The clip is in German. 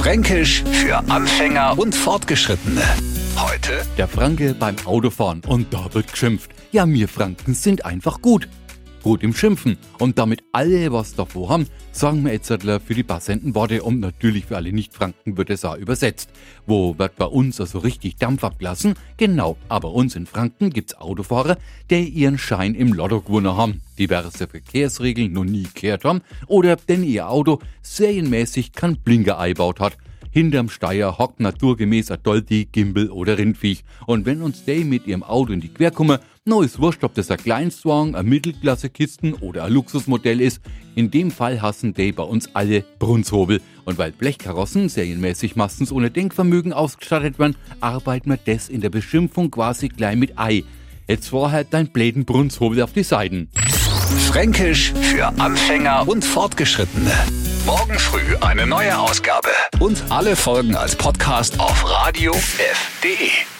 Fränkisch für Anfänger und Fortgeschrittene. Heute Der Franke beim Autofahren und da wird geschimpft. Ja, wir Franken sind einfach gut. Gut im Schimpfen. Und damit alle was davor haben, sagen wir jetzt für die passenden Worte und natürlich für alle Nicht-Franken wird es auch übersetzt. Wo wird bei uns also richtig Dampf abgelassen? Genau, aber uns in Franken gibt's Autofahrer, die ihren Schein im Lotto gewonnen haben, diverse Verkehrsregeln noch nie gehört haben oder denn ihr Auto serienmäßig kein Blinker einbaut hat. Hinterm Steier hockt naturgemäß ein Doldi, Gimbel oder Rindviech. Und wenn uns die mit ihrem Auto in die Quer kommen, no wurscht, ob das ein Kleinstwagen, ein Mittelklasse-Kisten oder ein Luxusmodell ist. In dem Fall hassen die bei uns alle Brunshobel. Und weil Blechkarossen serienmäßig meistens ohne Denkvermögen ausgestattet werden, arbeiten wir das in der Beschimpfung quasi gleich mit Ei. Jetzt war halt dein bläden Brunshobel auf die Seiten. Fränkisch für Anfänger und Fortgeschrittene. Morgen früh eine neue Ausgabe. Und alle Folgen als Podcast auf radiof.de.